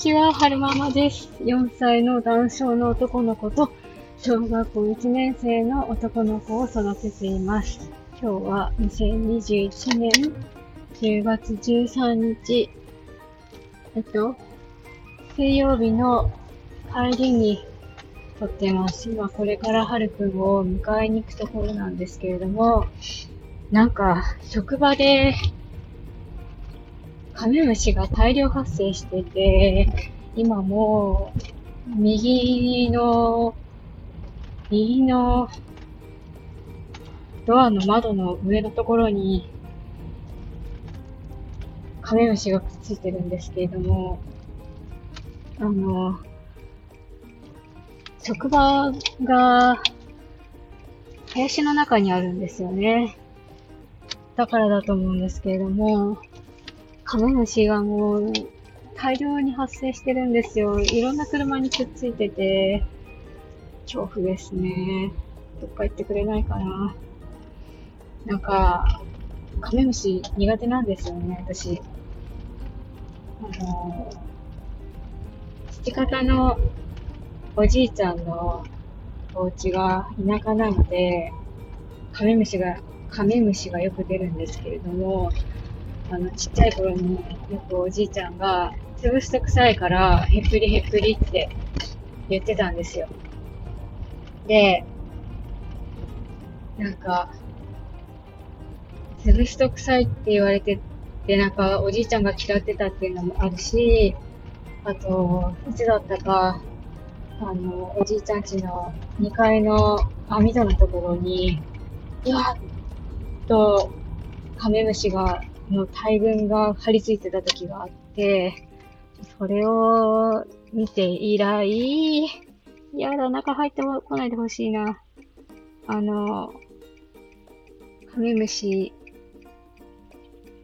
ちは、はるままです。4歳の男性の男の子と、小学校1年生の男の子を育てています。今日は2021年10月13日、えっと、水曜日の帰りに撮ってます。今これからはるくんを迎えに行くところなんですけれども、なんか職場でカメムシが大量発生してて、今もう、右の、右のドアの窓の上のところに、カメムシがくっついてるんですけれども、あの、職場が林の中にあるんですよね。だからだと思うんですけれども、カメムシがもう大量に発生してるんですよ。いろんな車にくっついてて、恐怖ですね。どっか行ってくれないかな。なんか、カメムシ苦手なんですよね、私。あの、父方のおじいちゃんのお家が田舎なので、カメムシが、カメムシがよく出るんですけれども、あの、ちっちゃい頃によくおじいちゃんが、潰すと臭いから、へっぷりへっぷりって言ってたんですよ。で、なんか、潰すと臭いって言われてて、なんかおじいちゃんが嫌ってたっていうのもあるし、あと、いつだったか、あの、おじいちゃん家の2階の網戸のところに、うわっと、カメムシがの大群が張り付いてた時があって、それを見て以来、やだ、中入ってこないでほしいな。あの、カメムシ、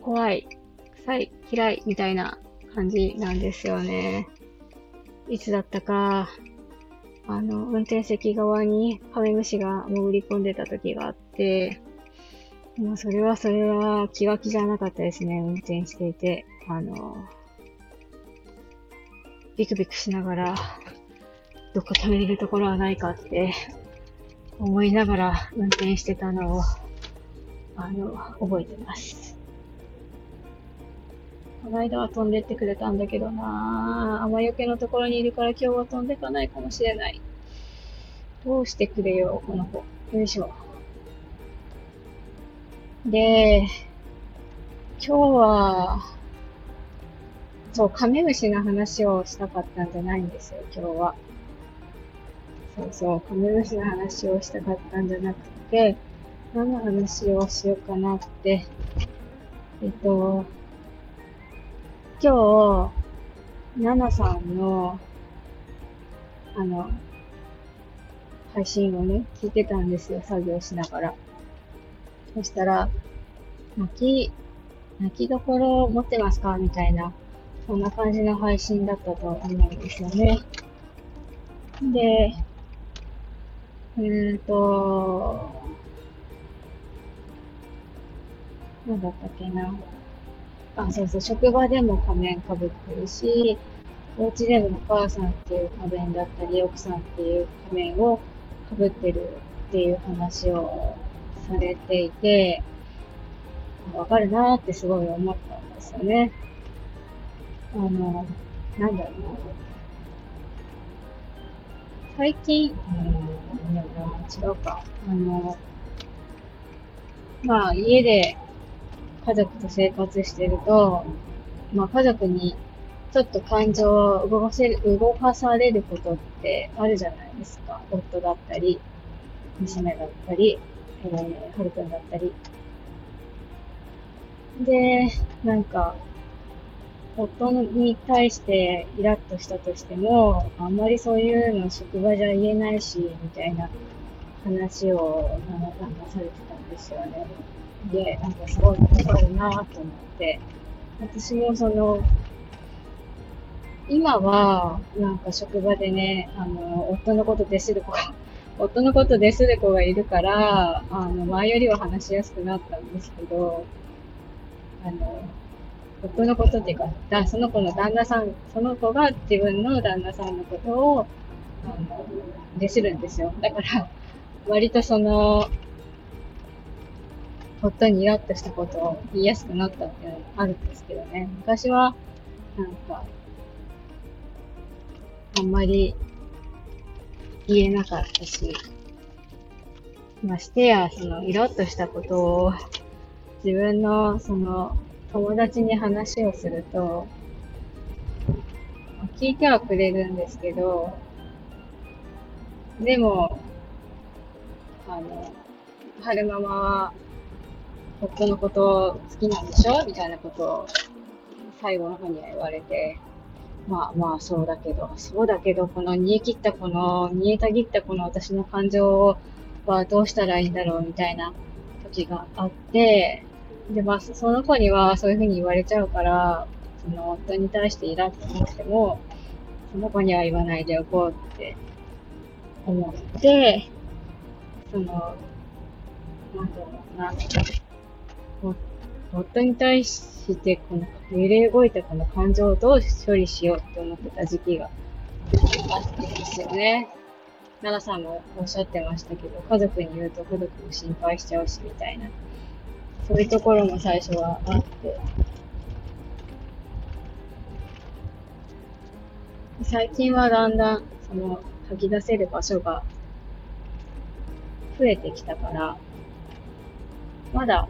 怖い、臭い、嫌い、みたいな感じなんですよね。いつだったか、あの、運転席側にカメムシが潜り込んでた時があって、もうそれはそれは気が気じゃなかったですね、運転していて。あの、ビクビクしながら、どっか止めれるところはないかって思いながら運転してたのを、あの、覚えてます。この間は飛んでってくれたんだけどなぁ。雨よけのところにいるから今日は飛んでかないかもしれない。どうしてくれよ、この子。よいしょ。で、今日は、そう、カメムシの話をしたかったんじゃないんですよ、今日は。そうそう、カメムシの話をしたかったんじゃなくて、何の話をしようかなって、えっと、今日、ナナさんの、あの、配信をね、聞いてたんですよ、作業しながら。そしたら、泣き、泣きどころ持ってますか？みたいな、そんな感じの配信だったと思うんですよね。で、うーんと、なんだったっけな。あ、そうそう、職場でも仮面かぶってるし、お家でもお母さんっていう仮面だったり、奥さんっていう仮面をかぶってるっていう話をされていて、わかるなーってすごい思ったんですよね。あの、なんだろうな。最近、うん、違うか。あの、まあ、家で家族と生活してると、まあ、家族にちょっと感情を動かせる、動かされることってあるじゃないですか。夫だったり、娘だったり、えー、はるくんだったり。で、なんか、夫に対してイラッとしたとしても、あんまりそういうの職場じゃ言えないし、みたいな話を、旦那さんがされてたんですよね。で、なんかすごいわかるなと思って、私もその、今は、なんか職場でね、あの、夫のことでする子が、夫のことでする子がいるから、あの、前よりは話しやすくなったんですけど、あの、僕のことっていうか、だその子の旦那さん、その子が自分の旦那さんのことを、あの、デするんですよ。だから、割とその、夫にイラッとしたことを言いやすくなったっていうのもあるんですけどね。昔は、なんか、あんまり言えなかったし、ましてや、その、イラッとしたことを自分の、その、友達に話をすると、聞いてはくれるんですけど、でも、あの、春ママは、夫のこと好きなんでしょ？みたいなことを、最後の方には言われて、まあまあそうだけど、そうだけど、この煮え切ったこの、煮えたぎったこの私の感情はどうしたらいいんだろうみたいな時があって、で、まあその子にはそういうふうに言われちゃうから、その夫に対してイラッと思っても、その子には言わないでおこうって思って、その、なんだろうな、夫に対してこの揺れ動いたこの感情をどう処理しようって思ってた時期があってですよね。奈々さんもおっしゃってましたけど、家族に言うと家族も心配しちゃうしみたいな。そういうところも最初はあって。最近はだんだん、その、吐き出せる場所が増えてきたから、まだ、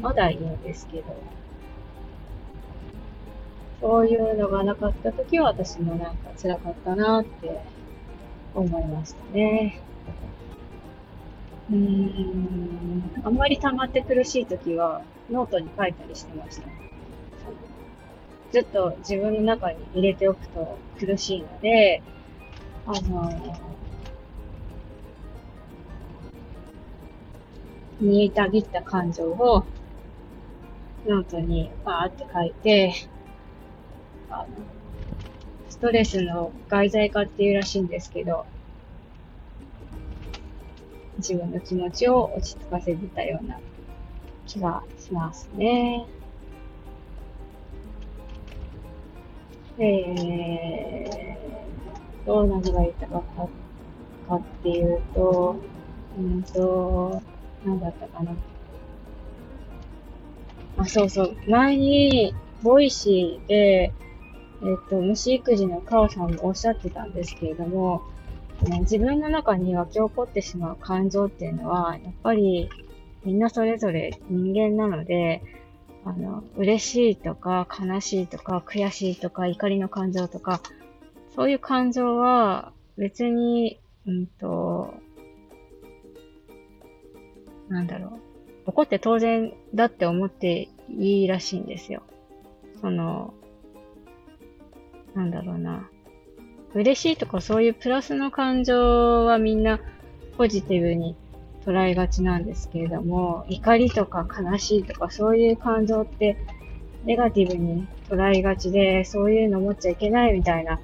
まだいいんですけど、そういうのがなかった時は私もなんか辛かったなって思いましたね。うーん、あんまり溜まって苦しい時はノートに書いたりしてました。ずっと自分の中に入れておくと苦しいので、あの、煮えたぎった感情をノートにバーって書いて、あの、ストレスの外在化っていうらしいんですけど、自分の気持ちを落ち着かせてたような気がしますね。えー、どんなの書いたかっていうと、うんと、なんだったかな。あ、そうそう。前に、ボイシーで、えっ、と、虫育児のカオさんもおっしゃってたんですけれども、ね自分の中に湧き起こってしまう感情っていうのは、やっぱりみんなそれぞれ人間なので、あの、嬉しいとか悲しいとか悔しいとか怒りの感情とか、そういう感情は別に、うんと、なんだろう。怒って当然だって思っていいらしいんですよ。その、なんだろうな。嬉しいとかそういうプラスの感情はみんなポジティブに捉えがちなんですけれども、怒りとか悲しいとかそういう感情ってネガティブに捉えがちで、そういうの持っちゃいけないみたいな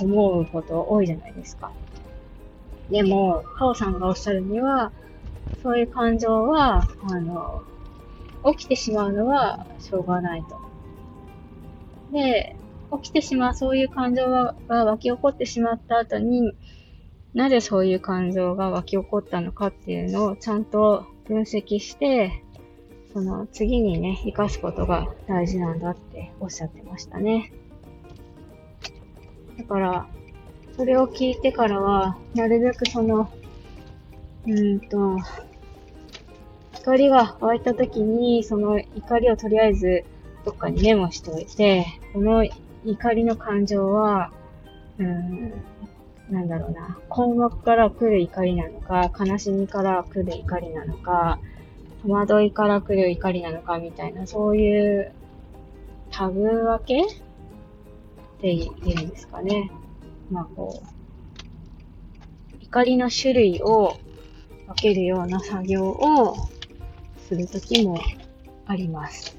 思うこと多いじゃないですか。でも、カオさんがおっしゃるには、そういう感情は、あの、起きてしまうのはしょうがないと。で、起きてしまうそういう感情が湧き起こってしまった後に、なぜそういう感情が湧き起こったのかっていうのをちゃんと分析して、その次にね、活かすことが大事なんだっておっしゃってましたね。だから、それを聞いてからは、なるべくその、うんと、怒りが湧いた時に、その怒りをとりあえずどっかにメモしておいて、この怒りの感情は、うん、なんだろうな、困惑から来る怒りなのか、悲しみから来る怒りなのか、戸惑いから来る怒りなのかみたいな、そういうタグ分けって言うんですかね。まあこう、怒りの種類を分けるような作業をするときもあります。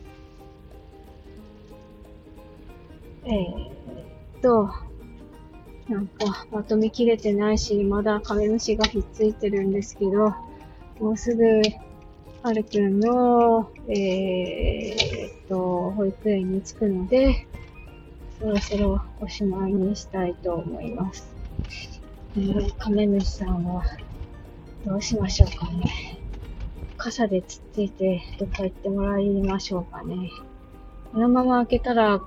えー、っと、なんかまとめきれてないし、まだカメムシがひっついてるんですけど、もうすぐはるくんの、えーっと、保育園に着くので、そろそろおしまいにしたいと思います。うんカメムシさんは、どうしましょうかね。傘でつっついて、どっか行ってもらいましょうかね。このまま開けたら、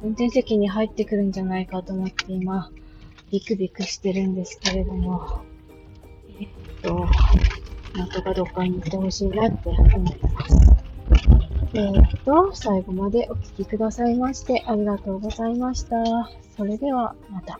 運転席に入ってくるんじゃないかと思って今、ビクビクしてるんですけれども、えっと、なんとかどっかに行ってほしいなって思ってます。えっと、最後までお聞きくださいましてありがとうございました。それではまた。